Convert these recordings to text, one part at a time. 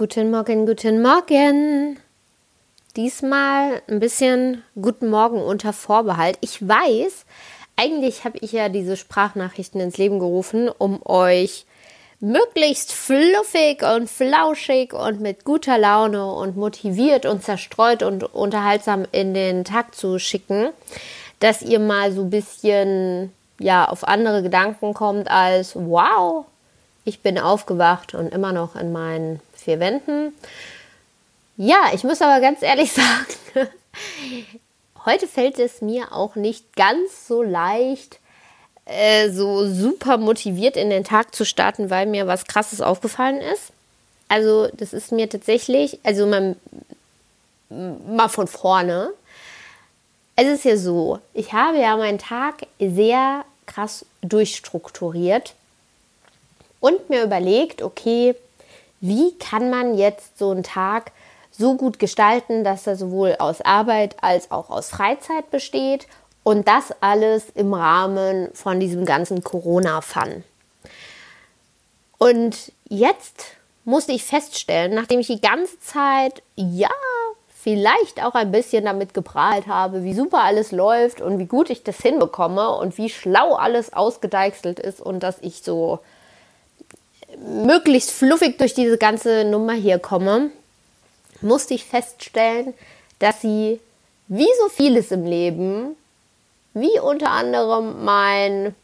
Guten Morgen, guten Morgen. Diesmal ein bisschen Guten Morgen unter Vorbehalt. Ich weiß, eigentlich habe ich ja diese Sprachnachrichten ins Leben gerufen, um euch möglichst fluffig und flauschig und mit guter Laune und motiviert und zerstreut und unterhaltsam in den Tag zu schicken, dass ihr mal so ein bisschen ja auf andere Gedanken kommt als wow, ich bin aufgewacht und immer noch in meinen vier Wänden. Ja, ich muss aber ganz ehrlich sagen, heute fällt es mir auch nicht ganz so leicht, äh, so super motiviert in den Tag zu starten, weil mir was Krasses aufgefallen ist. Also das ist mir tatsächlich, also mal, mal von vorne. Es ist ja so, ich habe ja meinen Tag sehr krass durchstrukturiert und mir überlegt, okay, wie kann man jetzt so einen Tag so gut gestalten, dass er sowohl aus Arbeit als auch aus Freizeit besteht und das alles im Rahmen von diesem ganzen Corona-Fun. Und jetzt musste ich feststellen, nachdem ich die ganze Zeit, ja, vielleicht auch ein bisschen damit geprahlt habe, wie super alles läuft und wie gut ich das hinbekomme und wie schlau alles ausgedeichselt ist und dass ich so möglichst fluffig durch diese ganze Nummer hier komme, musste ich feststellen, dass sie, wie so vieles im Leben, wie unter anderem mein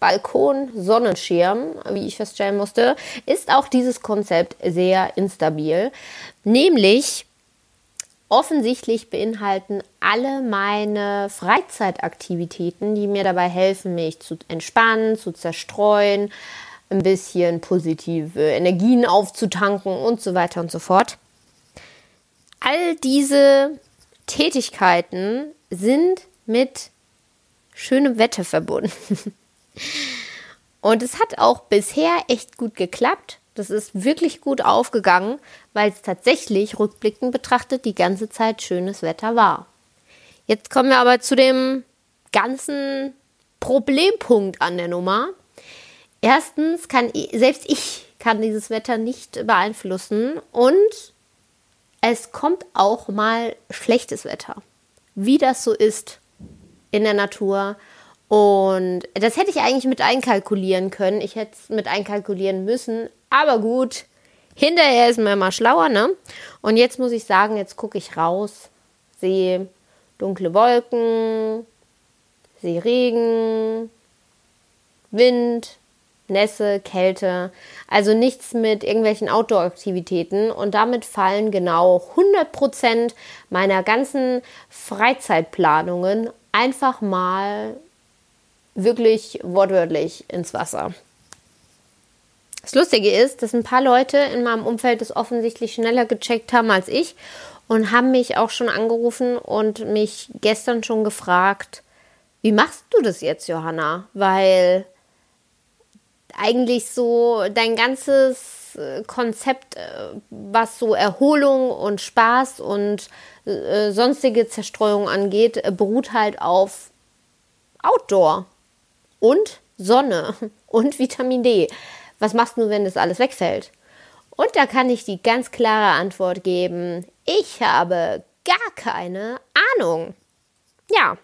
Balkon-Sonnenschirm, wie ich feststellen musste, ist auch dieses Konzept sehr instabil. Nämlich, offensichtlich beinhalten alle meine Freizeitaktivitäten, die mir dabei helfen, mich zu entspannen, zu zerstreuen, ein bisschen positive Energien aufzutanken und so weiter und so fort. All diese Tätigkeiten sind mit schönem Wetter verbunden. Und es hat auch bisher echt gut geklappt. Das ist wirklich gut aufgegangen, weil es tatsächlich rückblickend betrachtet die ganze Zeit schönes Wetter war. Jetzt kommen wir aber zu dem ganzen Problempunkt an der Nummer. Erstens kann selbst ich kann dieses Wetter nicht beeinflussen und es kommt auch mal schlechtes Wetter. Wie das so ist in der Natur. Und das hätte ich eigentlich mit einkalkulieren können. Ich hätte es mit einkalkulieren müssen. Aber gut, hinterher ist man immer schlauer, ne? Und jetzt muss ich sagen, jetzt gucke ich raus, sehe dunkle Wolken, sehe Regen, Wind, Nässe, Kälte, also nichts mit irgendwelchen Outdoor-Aktivitäten und damit fallen genau 100% meiner ganzen Freizeitplanungen einfach mal wirklich wortwörtlich ins Wasser. Das Lustige ist, dass ein paar Leute in meinem Umfeld das offensichtlich schneller gecheckt haben als ich und haben mich auch schon angerufen und mich gestern schon gefragt, wie machst du das jetzt, Johanna? Weil eigentlich so dein ganzes äh, Konzept, äh, was so Erholung und Spaß und äh, sonstige Zerstreuung angeht, äh, beruht halt auf Outdoor und Sonne und Vitamin D. Was machst du, wenn das alles wegfällt? Und da kann ich die ganz klare Antwort geben, ich habe gar keine Ahnung. Ja,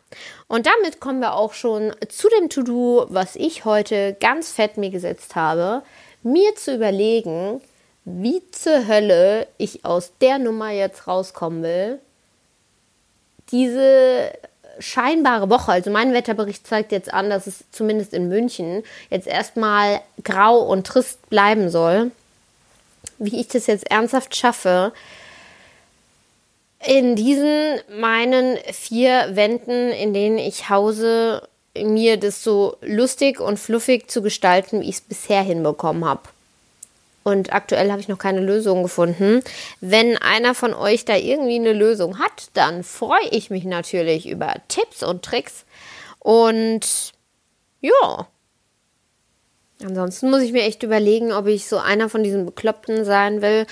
und damit kommen wir auch schon zu dem To-Do, was ich heute ganz fett mir gesetzt habe, mir zu überlegen, wie zur Hölle ich aus der Nummer jetzt rauskommen will. Diese scheinbare Woche, also mein Wetterbericht zeigt jetzt an, dass es zumindest in München jetzt erstmal grau und trist bleiben soll. Wie ich das jetzt ernsthaft schaffe, in diesen meinen vier Wänden, in denen ich hause, mir das so lustig und fluffig zu gestalten, wie ich es bisher hinbekommen habe. Und aktuell habe ich noch keine Lösung gefunden. Wenn einer von euch da irgendwie eine Lösung hat, dann freue ich mich natürlich über Tipps und Tricks. Und ja. Ansonsten muss ich mir echt überlegen, ob ich so einer von diesen Bekloppten sein will,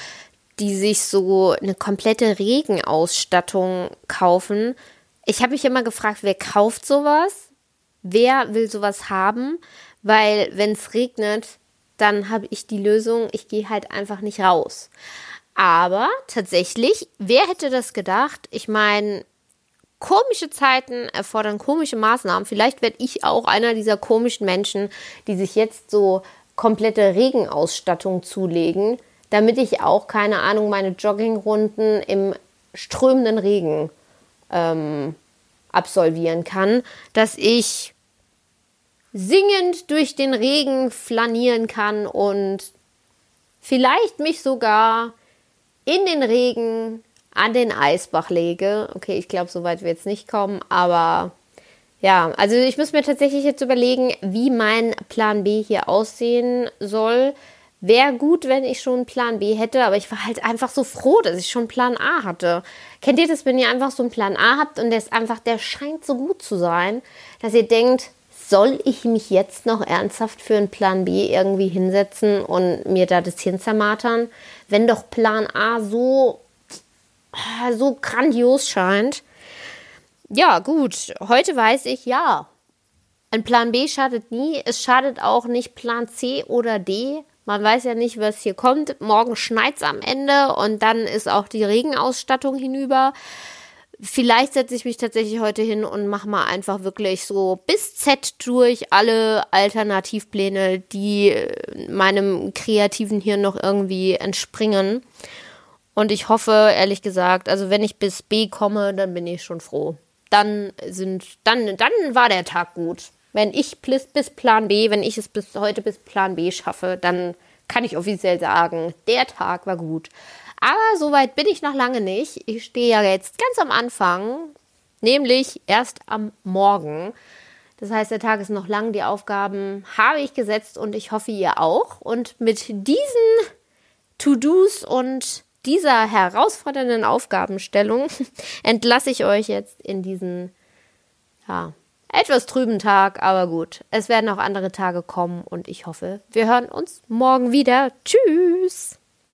die sich so eine komplette Regenausstattung kaufen. Ich habe mich immer gefragt, wer kauft sowas? Wer will sowas haben? Weil wenn es regnet, dann habe ich die Lösung, ich gehe halt einfach nicht raus. Aber tatsächlich, wer hätte das gedacht? Ich meine, komische Zeiten erfordern komische Maßnahmen. Vielleicht werde ich auch einer dieser komischen Menschen, die sich jetzt so komplette Regenausstattung zulegen, damit ich auch, keine Ahnung, meine Joggingrunden im strömenden Regen ähm, absolvieren kann, dass ich singend durch den Regen flanieren kann und vielleicht mich sogar in den Regen an den Eisbach lege. Okay, ich glaube, so weit wird es nicht kommen, aber ja, also ich muss mir tatsächlich jetzt überlegen, wie mein Plan B hier aussehen soll. Wäre gut, wenn ich schon einen Plan B hätte, aber ich war halt einfach so froh, dass ich schon Plan A hatte. Kennt ihr das, wenn ihr einfach so einen Plan A habt und der ist einfach, der scheint so gut zu sein, dass ihr denkt, soll ich mich jetzt noch ernsthaft für einen Plan B irgendwie hinsetzen und mir da das Hirn zermatern, wenn doch Plan A so, so grandios scheint? Ja, gut, heute weiß ich, ja, ein Plan B schadet nie. Es schadet auch nicht Plan C oder D. Man weiß ja nicht, was hier kommt. Morgen schneit es am Ende und dann ist auch die Regenausstattung hinüber. Vielleicht setze ich mich tatsächlich heute hin und mache mal einfach wirklich so bis Z durch alle Alternativpläne, die meinem kreativen Hirn noch irgendwie entspringen. Und ich hoffe, ehrlich gesagt, also wenn ich bis B komme, dann bin ich schon froh. Dann sind, dann, dann war der Tag gut. Wenn ich bis, Plan B, wenn ich es bis heute bis Plan B schaffe, dann kann ich offiziell sagen, der Tag war gut. Aber so weit bin ich noch lange nicht. Ich stehe ja jetzt ganz am Anfang, nämlich erst am Morgen. Das heißt, der Tag ist noch lang, die Aufgaben habe ich gesetzt und ich hoffe, ihr auch. Und mit diesen To-Dos und dieser herausfordernden Aufgabenstellung entlasse ich euch jetzt in diesen, ja, etwas trüben Tag, aber gut. Es werden auch andere Tage kommen und ich hoffe, wir hören uns morgen wieder. Tschüss!